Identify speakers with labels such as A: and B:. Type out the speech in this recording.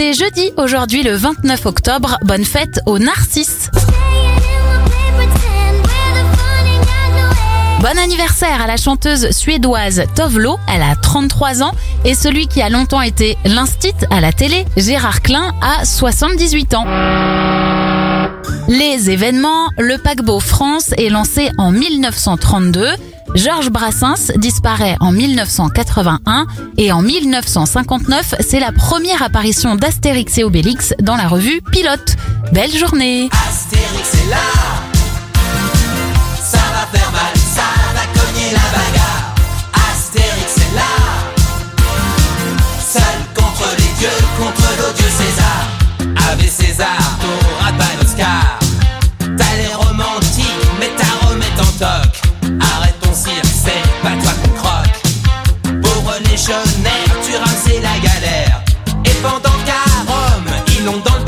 A: C'est jeudi, aujourd'hui le 29 octobre. Bonne fête aux Narcisses. Bon anniversaire à la chanteuse suédoise Tovlo, elle a 33 ans, et celui qui a longtemps été l'instit à la télé, Gérard Klein, a 78 ans. Les événements, le paquebot France est lancé en 1932, Georges Brassens disparaît en 1981 et en 1959, c'est la première apparition d'Astérix et Obélix dans la revue Pilote. Belle journée.
B: Astérix est là. Ça va faire mal, ça va cogner la bagarre. Astérix est là. Seul contre les dieux, contre l'odieux César. Ave César, t'auras pas d'Oscar. T'as l'air romantique, mais t'as remet en toc tu ramasses la galère. Et pendant qu'à Rome, ils l'ont dans le